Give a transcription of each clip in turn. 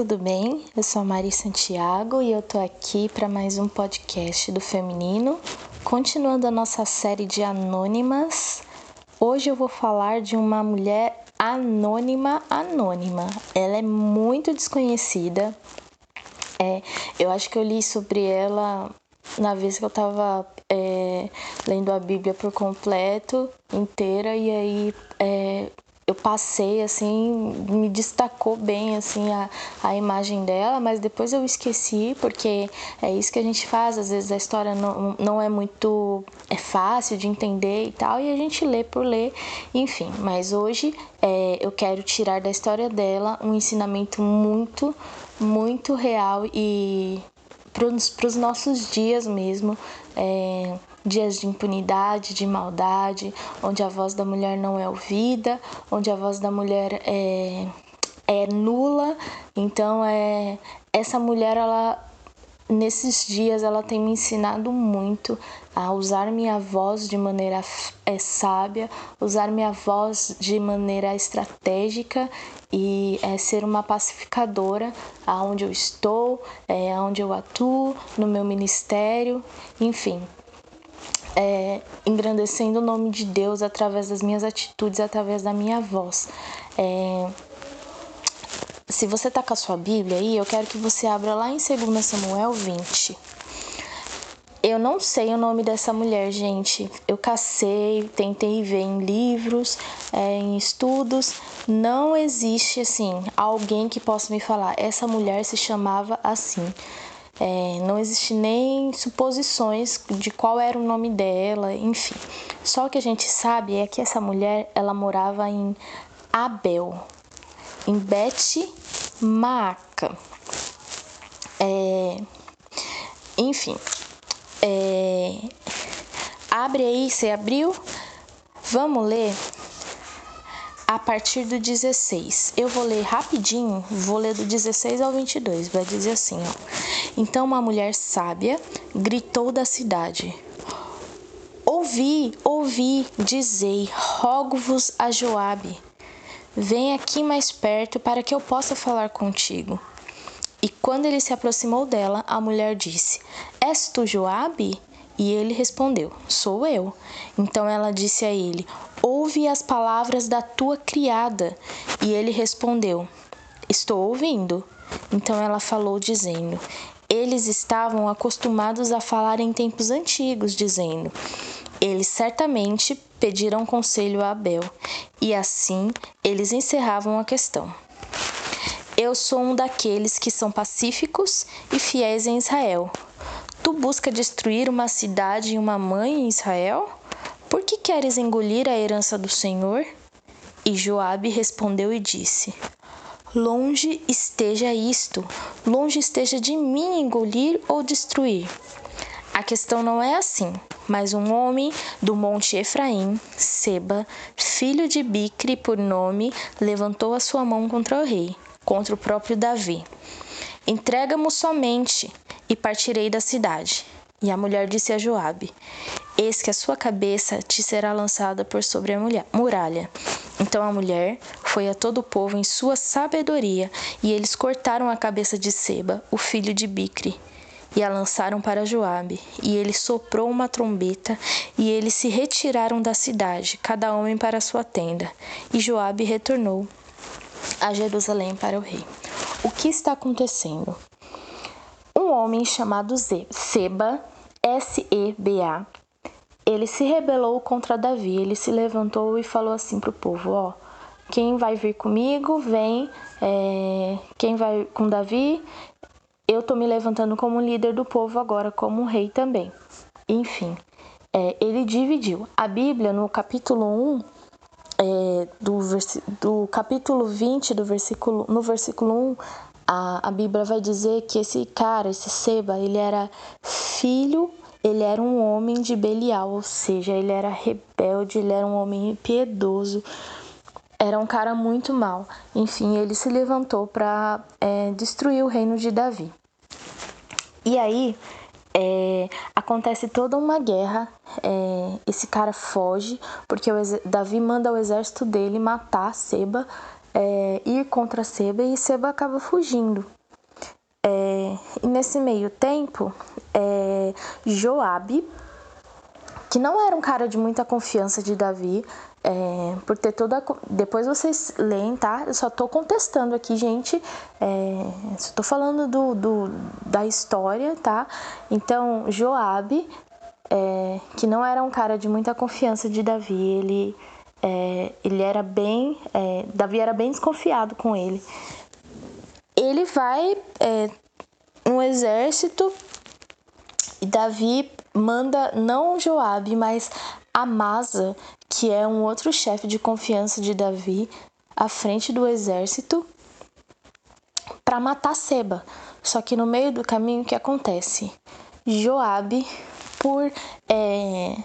tudo bem? Eu sou a Mari Santiago e eu tô aqui para mais um podcast do Feminino, continuando a nossa série de anônimas. Hoje eu vou falar de uma mulher anônima, anônima. Ela é muito desconhecida. É, eu acho que eu li sobre ela na vez que eu tava é, lendo a Bíblia por completo, inteira, e aí é, eu passei assim, me destacou bem assim a, a imagem dela, mas depois eu esqueci, porque é isso que a gente faz, às vezes a história não, não é muito é fácil de entender e tal, e a gente lê por ler, enfim. Mas hoje é, eu quero tirar da história dela um ensinamento muito, muito real e para os nossos dias mesmo. É, dias de impunidade, de maldade, onde a voz da mulher não é ouvida, onde a voz da mulher é, é nula. Então é essa mulher ela nesses dias ela tem me ensinado muito a usar minha voz de maneira é, sábia, usar minha voz de maneira estratégica e é, ser uma pacificadora aonde eu estou, é, aonde eu atuo, no meu ministério, enfim é, engrandecendo o nome de Deus através das minhas atitudes, através da minha voz. É, se você está com a sua Bíblia aí, eu quero que você abra lá em 2 Samuel 20. Eu não sei o nome dessa mulher, gente. Eu cacei, tentei ver em livros, é, em estudos. Não existe, assim, alguém que possa me falar. Essa mulher se chamava assim. É, não existe nem suposições de qual era o nome dela, enfim. Só o que a gente sabe é que essa mulher ela morava em Abel, em Bet Maaca. É, enfim, é, abre aí, você abriu? Vamos ler a partir do 16. Eu vou ler rapidinho, vou ler do 16 ao 22. Vai dizer assim, ó. Então uma mulher sábia gritou da cidade: Ouvi, ouvi, dizei, rogo-vos a Joabe. Vem aqui mais perto para que eu possa falar contigo. E quando ele se aproximou dela, a mulher disse: És tu Joabe? E ele respondeu: Sou eu. Então ela disse a ele: Ouve as palavras da tua criada. E ele respondeu: Estou ouvindo. Então ela falou, dizendo: eles estavam acostumados a falar em tempos antigos, dizendo: Eles certamente pediram conselho a Abel, e assim eles encerravam a questão. Eu sou um daqueles que são pacíficos e fiéis em Israel. Tu busca destruir uma cidade e uma mãe em Israel? Por que queres engolir a herança do Senhor? E Joabe respondeu e disse: Longe esteja isto, longe esteja de mim engolir ou destruir. A questão não é assim, mas um homem do monte Efraim, Seba, filho de Bicre por nome, levantou a sua mão contra o rei, contra o próprio Davi. Entrega-mo somente e partirei da cidade. E a mulher disse a Joabe: Eis que a sua cabeça te será lançada por sobre a muralha. Então a mulher foi a todo o povo em sua sabedoria, e eles cortaram a cabeça de Seba, o filho de Bicre, e a lançaram para Joabe. E ele soprou uma trombeta, e eles se retiraram da cidade, cada homem para sua tenda. E Joabe retornou a Jerusalém para o rei. O que está acontecendo? Um homem chamado Seba, S-E-B-A, ele se rebelou contra Davi. Ele se levantou e falou assim para o povo: Ó, quem vai vir comigo, vem. É, quem vai com Davi, eu tô me levantando como líder do povo agora, como rei também. Enfim, é, ele dividiu. A Bíblia, no capítulo 1, é, do, do capítulo 20, do versículo, no versículo 1, a, a Bíblia vai dizer que esse cara, esse Seba, ele era filho ele era um homem de Belial, ou seja, ele era rebelde, ele era um homem impiedoso, era um cara muito mau. Enfim, ele se levantou para é, destruir o reino de Davi. E aí é, acontece toda uma guerra. É, esse cara foge porque Davi manda o exército dele matar Seba é, ir contra Seba e Seba acaba fugindo. É, e nesse meio tempo, é, Joabe, que não era um cara de muita confiança de Davi, é, por ter toda. Depois vocês leem, tá? Eu só tô contestando aqui, gente. É, só tô falando do, do, da história, tá? Então, Joabe, é, que não era um cara de muita confiança de Davi, ele, é, ele era bem. É, Davi era bem desconfiado com ele. Ele vai é, no exército e Davi manda não Joabe, mas Amasa, que é um outro chefe de confiança de Davi, à frente do exército para matar Seba. Só que no meio do caminho o que acontece? Joabe, por é,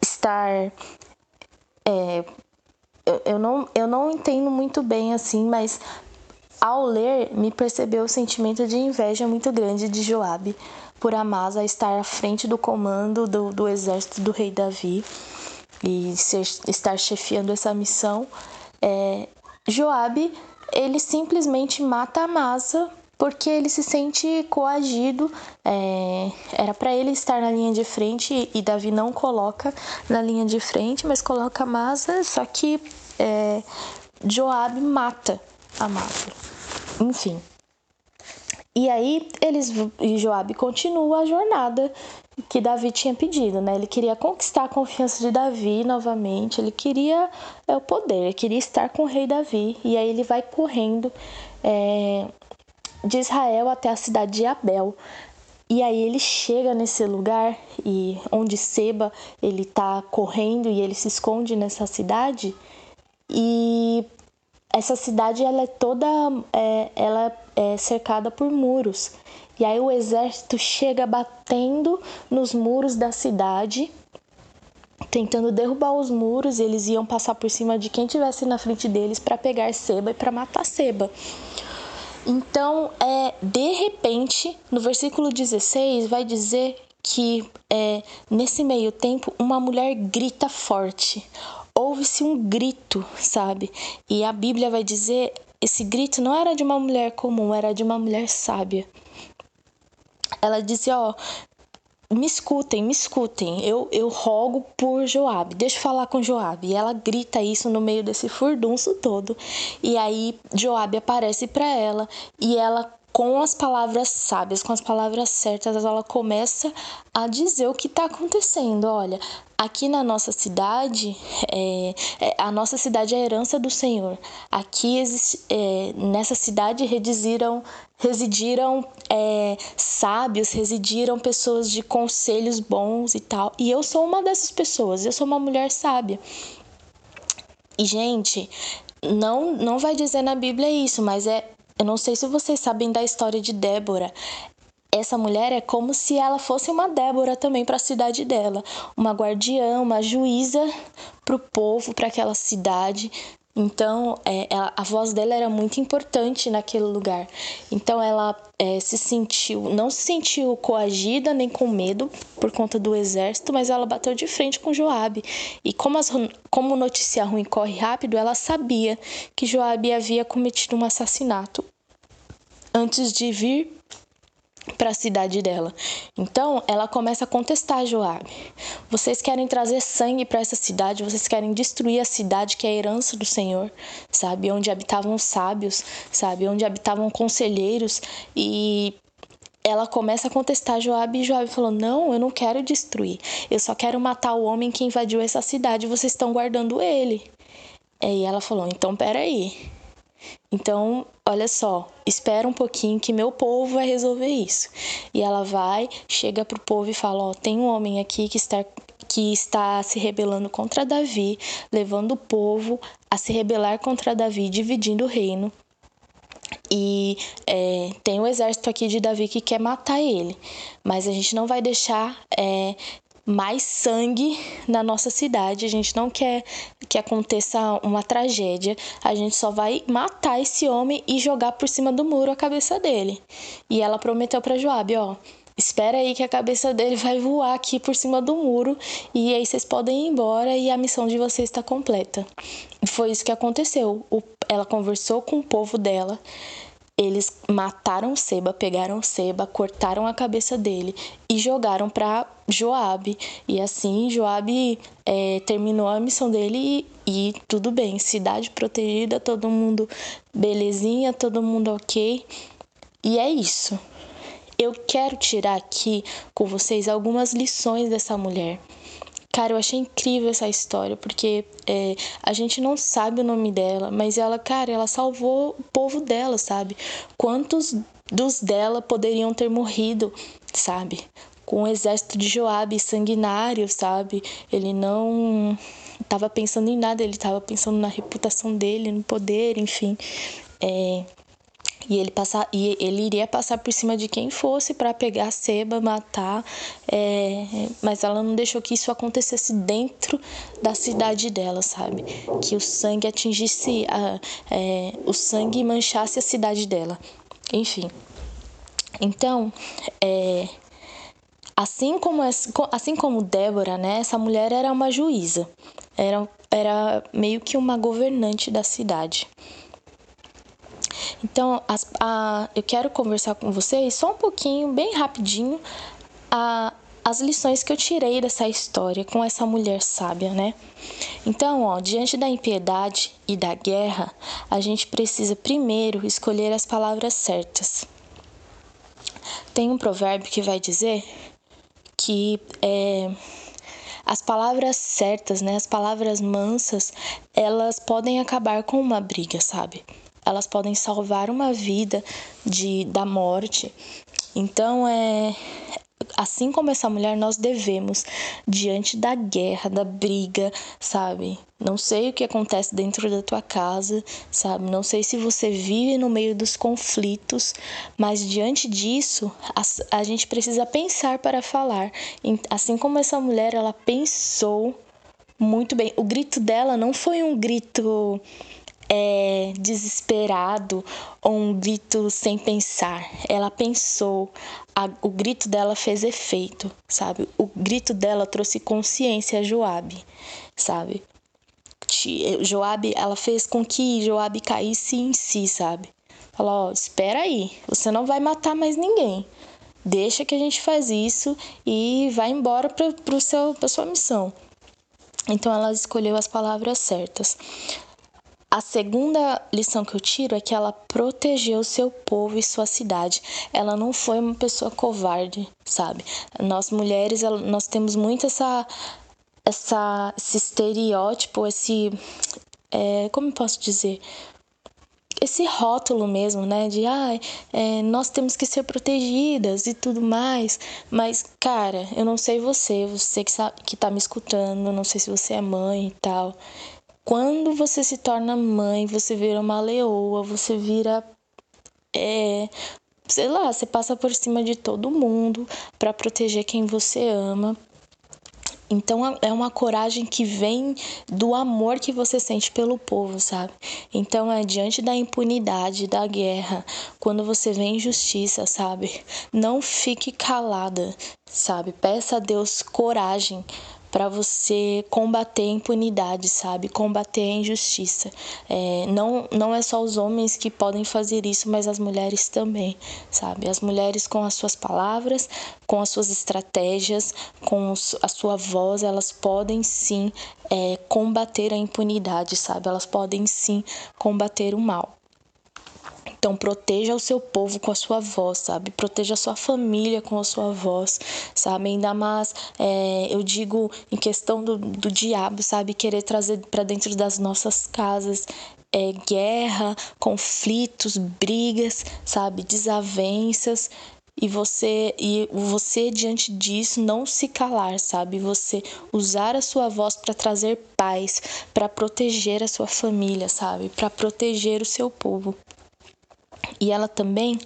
estar é, eu, eu, não, eu não entendo muito bem assim, mas ao ler me percebeu o sentimento de inveja muito grande de Joabe por Amasa estar à frente do comando do, do exército do rei Davi e ser, estar chefiando essa missão, é, Joabe ele simplesmente mata Amasa porque ele se sente coagido. É, era para ele estar na linha de frente e Davi não coloca na linha de frente, mas coloca Amasa. Só que é, Joabe mata Amasa. Enfim. E aí eles e Joabe continua a jornada que Davi tinha pedido, né? Ele queria conquistar a confiança de Davi novamente, ele queria é, o poder, ele queria estar com o rei Davi. E aí ele vai correndo é, de Israel até a cidade de Abel. E aí ele chega nesse lugar e onde Seba ele tá correndo e ele se esconde nessa cidade. E essa cidade ela é toda é, ela é cercada por muros. E aí o exército chega batendo nos muros da cidade, tentando derrubar os muros. eles iam passar por cima de quem tivesse na frente deles para pegar Seba e para matar Seba. Então, é, de repente, no versículo 16, vai dizer que é, nesse meio tempo uma mulher grita forte. Ouve-se um grito, sabe? E a Bíblia vai dizer esse grito não era de uma mulher comum, era de uma mulher sábia. Ela dizia, ó, me escutem, me escutem. Eu, eu rogo por Joabe. Deixa eu falar com Joabe. E ela grita isso no meio desse furdunço todo. E aí Joabe aparece para ela e ela com as palavras sábias, com as palavras certas, ela começa a dizer o que está acontecendo. Olha, aqui na nossa cidade, é, é, a nossa cidade é a herança do Senhor. Aqui é, nessa cidade residiram, residiram é, sábios, residiram pessoas de conselhos bons e tal. E eu sou uma dessas pessoas. Eu sou uma mulher sábia. E gente, não não vai dizer na Bíblia isso, mas é eu não sei se vocês sabem da história de Débora. Essa mulher é como se ela fosse uma Débora também para a cidade dela, uma guardiã, uma juíza para o povo, para aquela cidade. Então, é, ela, a voz dela era muito importante naquele lugar. Então, ela é, se sentiu, não se sentiu coagida nem com medo por conta do exército, mas ela bateu de frente com Joabe. E como, as, como notícia ruim corre rápido, ela sabia que Joabe havia cometido um assassinato antes de vir para a cidade dela. Então, ela começa a contestar Joabe. Vocês querem trazer sangue para essa cidade, vocês querem destruir a cidade que é a herança do Senhor, sabe, onde habitavam sábios, sabe, onde habitavam conselheiros e ela começa a contestar Joabe e Joabe falou: "Não, eu não quero destruir. Eu só quero matar o homem que invadiu essa cidade. Vocês estão guardando ele." E ela falou: "Então, peraí. Então, olha só, espera um pouquinho que meu povo vai resolver isso. E ela vai, chega pro povo e fala: Ó, tem um homem aqui que está, que está se rebelando contra Davi, levando o povo a se rebelar contra Davi, dividindo o reino. E é, tem um exército aqui de Davi que quer matar ele, mas a gente não vai deixar é, mais sangue na nossa cidade. A gente não quer que aconteça uma tragédia. A gente só vai matar esse homem e jogar por cima do muro a cabeça dele. E ela prometeu para Joabe, ó, espera aí que a cabeça dele vai voar aqui por cima do muro e aí vocês podem ir embora e a missão de vocês está completa. Foi isso que aconteceu. O, ela conversou com o povo dela eles mataram Seba, pegaram Seba, cortaram a cabeça dele e jogaram para Joabe. E assim Joabe é, terminou a missão dele e, e, tudo bem, cidade protegida, todo mundo belezinha, todo mundo ok. E é isso. Eu quero tirar aqui com vocês algumas lições dessa mulher. Cara, eu achei incrível essa história, porque é, a gente não sabe o nome dela, mas ela, cara, ela salvou o povo dela, sabe? Quantos dos dela poderiam ter morrido, sabe? Com o exército de Joabe sanguinário, sabe? Ele não estava pensando em nada, ele estava pensando na reputação dele, no poder, enfim. É, e ele, passar, e ele iria passar por cima de quem fosse para pegar a Seba, matar, é, mas ela não deixou que isso acontecesse dentro da cidade dela, sabe? Que o sangue atingisse, a, é, o sangue manchasse a cidade dela. Enfim. Então, é, assim como assim como Débora, né? Essa mulher era uma juíza, era, era meio que uma governante da cidade. Então, as, a, eu quero conversar com vocês só um pouquinho, bem rapidinho, a, as lições que eu tirei dessa história com essa mulher sábia, né? Então, ó, diante da impiedade e da guerra, a gente precisa primeiro escolher as palavras certas. Tem um provérbio que vai dizer que é, as palavras certas, né, as palavras mansas, elas podem acabar com uma briga, sabe? Elas podem salvar uma vida de da morte. Então é assim como essa mulher nós devemos diante da guerra, da briga, sabe? Não sei o que acontece dentro da tua casa, sabe? Não sei se você vive no meio dos conflitos, mas diante disso, a, a gente precisa pensar para falar. Assim como essa mulher, ela pensou muito bem. O grito dela não foi um grito é, desesperado ou um grito sem pensar. Ela pensou, a, o grito dela fez efeito, sabe? O grito dela trouxe consciência a Joabe, sabe? Joabe, ela fez com que Joabe caísse em si, sabe? Falou, ó, espera aí, você não vai matar mais ninguém. Deixa que a gente faz isso e vai embora para pro seu pra sua missão. Então ela escolheu as palavras certas. A segunda lição que eu tiro é que ela protegeu seu povo e sua cidade. Ela não foi uma pessoa covarde, sabe? Nós mulheres, nós temos muito essa, essa esse estereótipo, esse, é, como posso dizer, esse rótulo mesmo, né? De ah, é, nós temos que ser protegidas e tudo mais. Mas, cara, eu não sei você, você que, sabe, que tá me escutando, não sei se você é mãe e tal. Quando você se torna mãe, você vira uma leoa, você vira. É, sei lá, você passa por cima de todo mundo para proteger quem você ama. Então é uma coragem que vem do amor que você sente pelo povo, sabe? Então é diante da impunidade, da guerra, quando você vê injustiça, sabe? Não fique calada, sabe? Peça a Deus coragem para você combater a impunidade, sabe? Combater a injustiça. É, não, não é só os homens que podem fazer isso, mas as mulheres também, sabe? As mulheres com as suas palavras, com as suas estratégias, com a sua voz, elas podem sim é, combater a impunidade, sabe? Elas podem sim combater o mal. Então, proteja o seu povo com a sua voz, sabe? Proteja a sua família com a sua voz, sabe? Ainda mais, é, eu digo em questão do, do diabo, sabe? Querer trazer para dentro das nossas casas é, guerra, conflitos, brigas, sabe? Desavenças e você e você diante disso não se calar, sabe? Você usar a sua voz para trazer paz, para proteger a sua família, sabe? Para proteger o seu povo. E ela também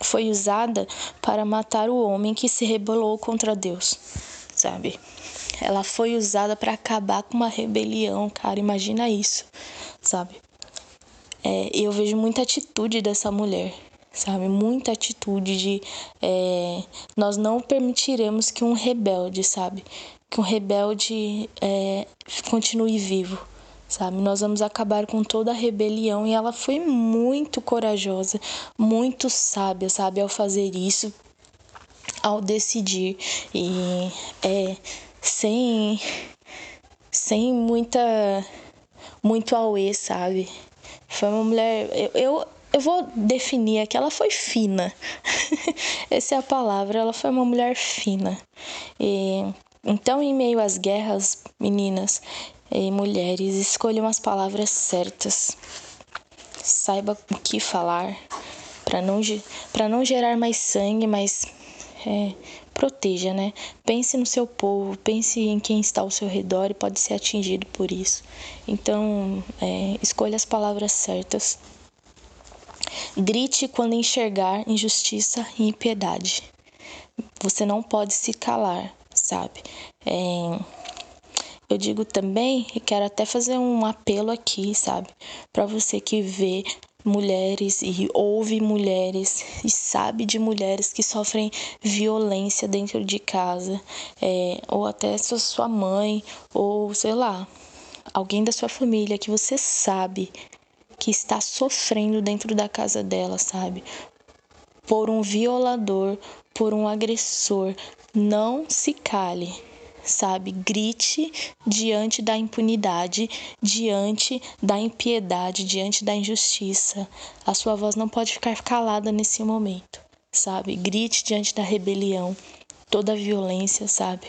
foi usada para matar o homem que se rebelou contra Deus, sabe? Ela foi usada para acabar com uma rebelião, cara. Imagina isso, sabe? É, eu vejo muita atitude dessa mulher, sabe? Muita atitude de é, nós não permitiremos que um rebelde, sabe? Que um rebelde é, continue vivo, sabe? Nós vamos acabar com toda a rebelião e ela foi muito corajosa, muito sábia, sabe? Ao fazer isso, ao decidir e é sem sem muita muito auê, sabe? Foi uma mulher. Eu, eu, eu vou definir aqui, ela foi fina. Essa é a palavra, ela foi uma mulher fina. E, então, em meio às guerras, meninas e mulheres, escolham as palavras certas. Saiba o que falar para não, não gerar mais sangue, mas é, proteja, né? Pense no seu povo, pense em quem está ao seu redor e pode ser atingido por isso. Então, é, escolha as palavras certas. Grite quando enxergar injustiça e impiedade. Você não pode se calar, sabe? É, eu digo também e quero até fazer um apelo aqui, sabe? Para você que vê mulheres e ouve mulheres e sabe de mulheres que sofrem violência dentro de casa, é, ou até sua mãe, ou sei lá, alguém da sua família que você sabe que está sofrendo dentro da casa dela, sabe? Por um violador, por um agressor. Não se cale sabe? Grite diante da impunidade, diante da impiedade, diante da injustiça. A sua voz não pode ficar calada nesse momento, sabe? Grite diante da rebelião, toda a violência, sabe?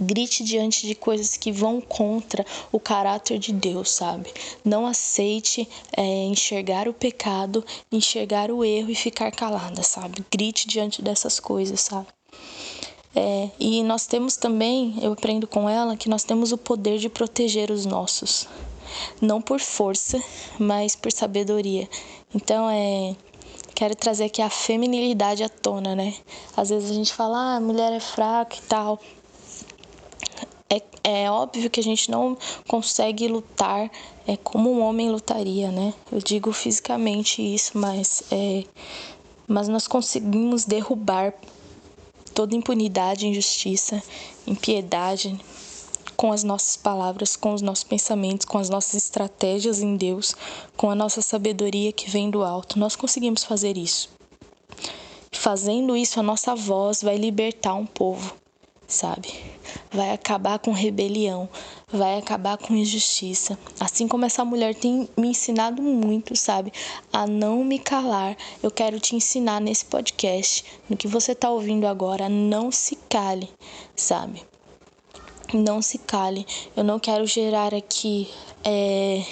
Grite diante de coisas que vão contra o caráter de Deus, sabe? Não aceite é, enxergar o pecado, enxergar o erro e ficar calada, sabe? Grite diante dessas coisas, sabe? É, e nós temos também, eu aprendo com ela, que nós temos o poder de proteger os nossos. Não por força, mas por sabedoria. Então, é, quero trazer aqui a feminilidade à tona, né? Às vezes a gente fala, ah, a mulher é fraca e tal. É, é óbvio que a gente não consegue lutar é, como um homem lutaria, né? Eu digo fisicamente isso, mas, é, mas nós conseguimos derrubar toda impunidade, injustiça, impiedade, com as nossas palavras, com os nossos pensamentos, com as nossas estratégias em Deus, com a nossa sabedoria que vem do alto. Nós conseguimos fazer isso. Fazendo isso, a nossa voz vai libertar um povo, sabe? Vai acabar com rebelião, vai acabar com injustiça. Assim como essa mulher tem me ensinado muito, sabe? A não me calar. Eu quero te ensinar nesse podcast, no que você está ouvindo agora, não se cale, sabe? Não se cale. Eu não quero gerar aqui é,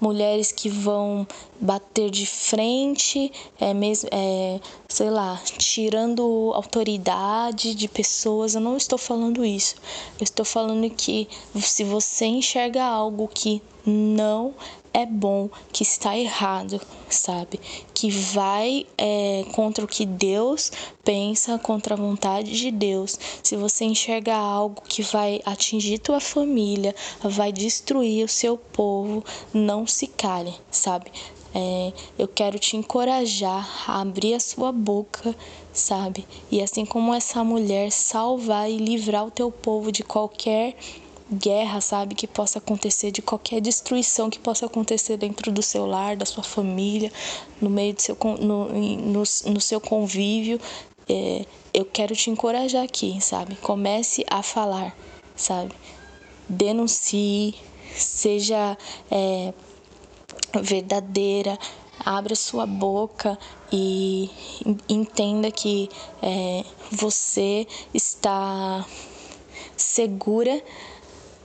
mulheres que vão bater de frente, é mesmo, é, sei lá, tirando autoridade de pessoas. Eu não estou falando isso. Eu estou falando que se você enxerga algo que não é bom, que está errado, sabe? Que vai é, contra o que Deus pensa, contra a vontade de Deus. Se você enxerga algo que vai atingir tua família, vai destruir o seu povo, não se cale, sabe? É, eu quero te encorajar a abrir a sua boca, sabe? E assim como essa mulher, salvar e livrar o teu povo de qualquer guerra, sabe, que possa acontecer, de qualquer destruição que possa acontecer dentro do seu lar, da sua família, no meio do seu, no, no, no seu convívio. É, eu quero te encorajar aqui, sabe? Comece a falar, sabe? Denuncie, seja é, verdadeira, abra sua boca e entenda que é, você está segura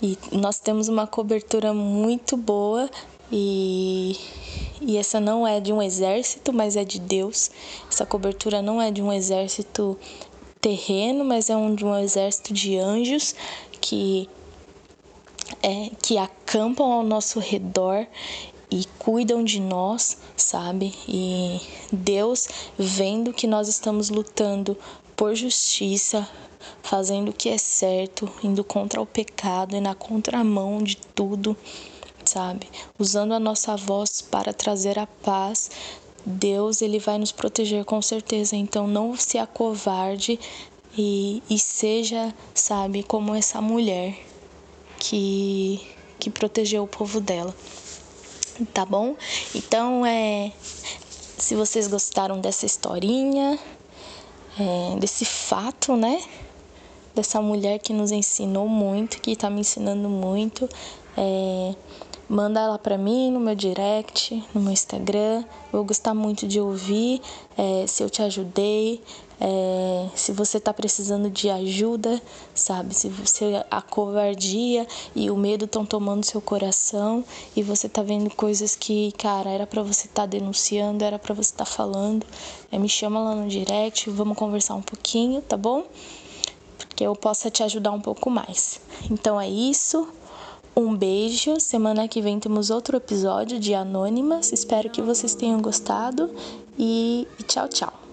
e nós temos uma cobertura muito boa e, e essa não é de um exército, mas é de Deus. Essa cobertura não é de um exército terreno, mas é um, de um exército de anjos que é, que acampam ao nosso redor e cuidam de nós, sabe? E Deus, vendo que nós estamos lutando por justiça, fazendo o que é certo, indo contra o pecado e na contramão de tudo, sabe? Usando a nossa voz para trazer a paz, Deus ele vai nos proteger com certeza. Então não se acovarde e, e seja, sabe, como essa mulher que, que protegeu o povo dela. Tá bom? Então é. Se vocês gostaram dessa historinha, é, desse fato, né? Dessa mulher que nos ensinou muito, que tá me ensinando muito. É, manda ela para mim no meu direct, no meu Instagram. Vou gostar muito de ouvir é, se eu te ajudei, é, se você tá precisando de ajuda, sabe? Se você a covardia e o medo estão tomando seu coração e você tá vendo coisas que, cara, era para você estar tá denunciando, era para você estar tá falando, é, me chama lá no direct, vamos conversar um pouquinho, tá bom? Porque eu possa te ajudar um pouco mais. Então é isso. Um beijo. Semana que vem temos outro episódio de Anônimas. Espero que vocês tenham gostado e tchau, tchau.